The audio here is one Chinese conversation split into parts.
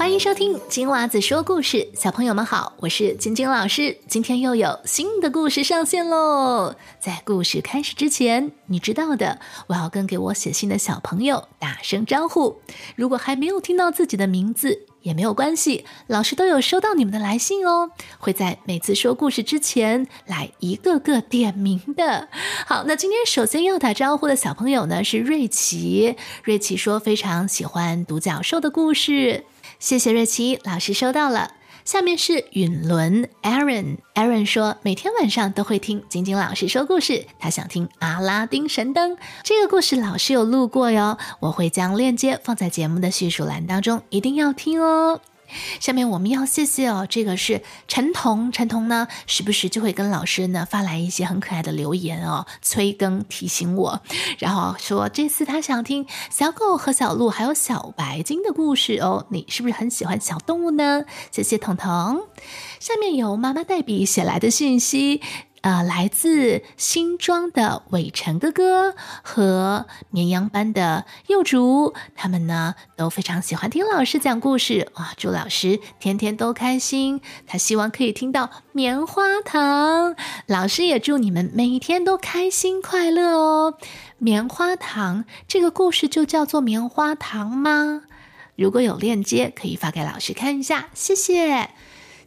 欢迎收听金娃子说故事，小朋友们好，我是晶晶老师。今天又有新的故事上线喽！在故事开始之前，你知道的，我要跟给我写信的小朋友打声招呼。如果还没有听到自己的名字，也没有关系，老师都有收到你们的来信哦，会在每次说故事之前来一个个点名的。好，那今天首先要打招呼的小朋友呢是瑞奇，瑞奇说非常喜欢独角兽的故事。谢谢瑞奇老师收到了。下面是允伦 Aaron，Aaron 说每天晚上都会听晶晶老师说故事，他想听阿拉丁神灯这个故事，老师有录过哟，我会将链接放在节目的叙述栏当中，一定要听哦。下面我们要谢谢哦，这个是陈彤，陈彤呢时不时就会跟老师呢发来一些很可爱的留言哦，催更提醒我，然后说这次他想听小狗和小鹿还有小白鲸的故事哦，你是不是很喜欢小动物呢？谢谢彤彤。下面有妈妈代笔写来的信息。呃，来自新庄的伟成哥哥和绵羊班的幼竹，他们呢都非常喜欢听老师讲故事哇！祝老师天天都开心。他希望可以听到棉花糖，老师也祝你们每一天都开心快乐哦。棉花糖这个故事就叫做棉花糖吗？如果有链接，可以发给老师看一下，谢谢。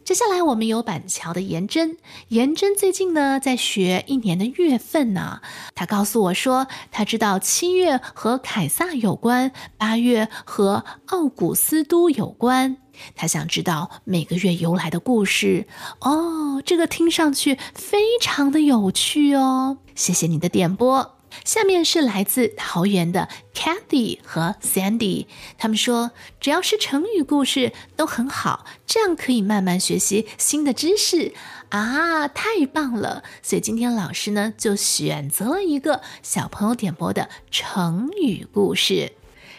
接下来我们有板桥的颜真，颜真最近呢在学一年的月份呢。他告诉我说，他知道七月和凯撒有关，八月和奥古斯都有关。他想知道每个月由来的故事。哦，这个听上去非常的有趣哦。谢谢你的点播。下面是来自桃园的 Cathy 和 Sandy，他们说只要是成语故事都很好，这样可以慢慢学习新的知识啊，太棒了！所以今天老师呢就选择了一个小朋友点播的成语故事，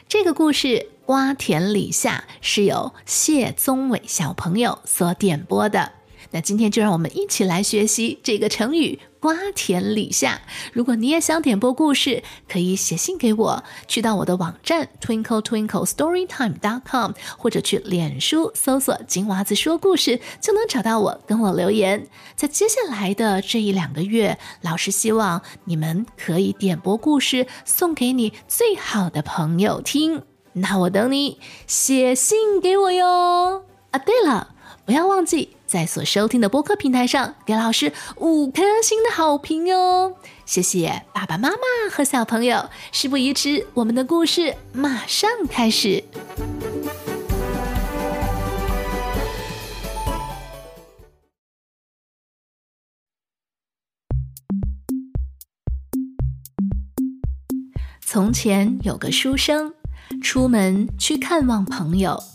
这个故事瓜田李下是由谢宗伟小朋友所点播的。那今天就让我们一起来学习这个成语“瓜田李下”。如果你也想点播故事，可以写信给我，去到我的网站 twinkle twinkle storytime dot com，或者去脸书搜索“金娃子说故事”，就能找到我，跟我留言。在接下来的这一两个月，老师希望你们可以点播故事送给你最好的朋友听。那我等你写信给我哟。啊，对了。不要忘记在所收听的播客平台上给老师五颗星的好评哟！谢谢爸爸妈妈和小朋友。事不宜迟，我们的故事马上开始。从前有个书生，出门去看望朋友。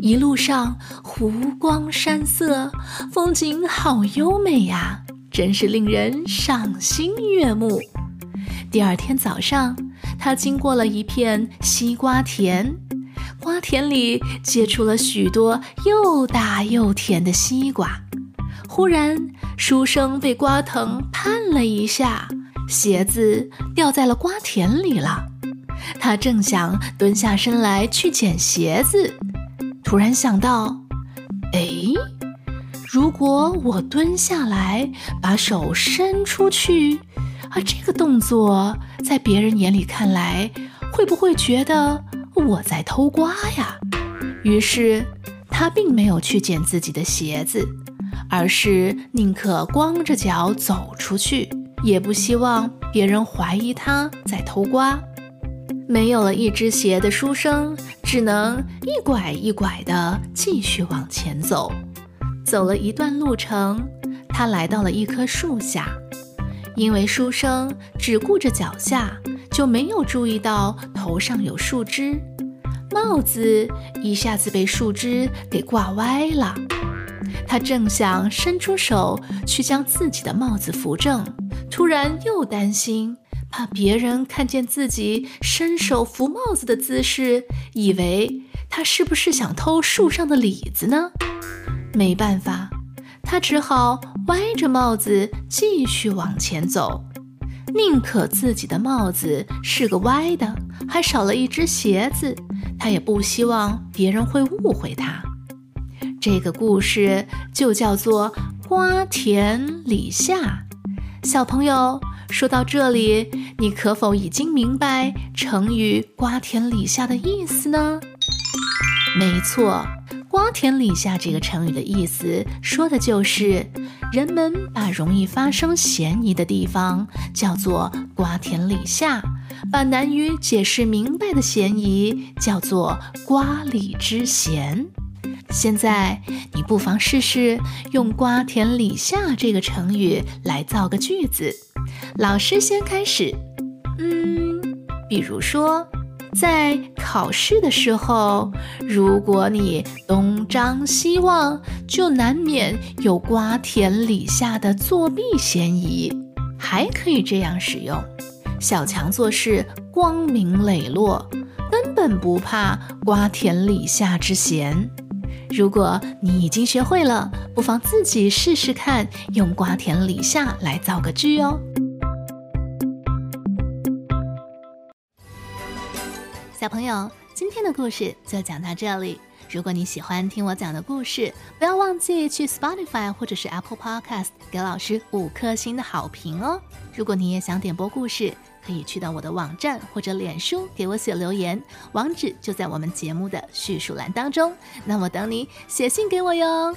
一路上湖光山色，风景好优美呀，真是令人赏心悦目。第二天早上，他经过了一片西瓜田，瓜田里结出了许多又大又甜的西瓜。忽然，书生被瓜藤绊了一下，鞋子掉在了瓜田里了。他正想蹲下身来去捡鞋子。突然想到，哎，如果我蹲下来，把手伸出去，啊，这个动作在别人眼里看来，会不会觉得我在偷瓜呀？于是他并没有去捡自己的鞋子，而是宁可光着脚走出去，也不希望别人怀疑他在偷瓜。没有了一只鞋的书生，只能一拐一拐地继续往前走。走了一段路程，他来到了一棵树下。因为书生只顾着脚下，就没有注意到头上有树枝，帽子一下子被树枝给挂歪了。他正想伸出手去将自己的帽子扶正，突然又担心。怕别人看见自己伸手扶帽子的姿势，以为他是不是想偷树上的李子呢？没办法，他只好歪着帽子继续往前走。宁可自己的帽子是个歪的，还少了一只鞋子，他也不希望别人会误会他。这个故事就叫做《瓜田李下》。小朋友，说到这里，你可否已经明白成语“瓜田李下”的意思呢？没错。瓜田李下这个成语的意思，说的就是人们把容易发生嫌疑的地方叫做瓜田李下，把难于解释明白的嫌疑叫做瓜李之嫌。现在你不妨试试用瓜田李下这个成语来造个句子。老师先开始，嗯，比如说。在考试的时候，如果你东张西望，就难免有瓜田李下的作弊嫌疑。还可以这样使用：小强做事光明磊落，根本不怕瓜田李下之嫌。如果你已经学会了，不妨自己试试看，用瓜田李下来造个句哦。小朋友，今天的故事就讲到这里。如果你喜欢听我讲的故事，不要忘记去 Spotify 或者是 Apple Podcast 给老师五颗星的好评哦。如果你也想点播故事，可以去到我的网站或者脸书给我写留言，网址就在我们节目的叙述栏当中。那我等你写信给我哟。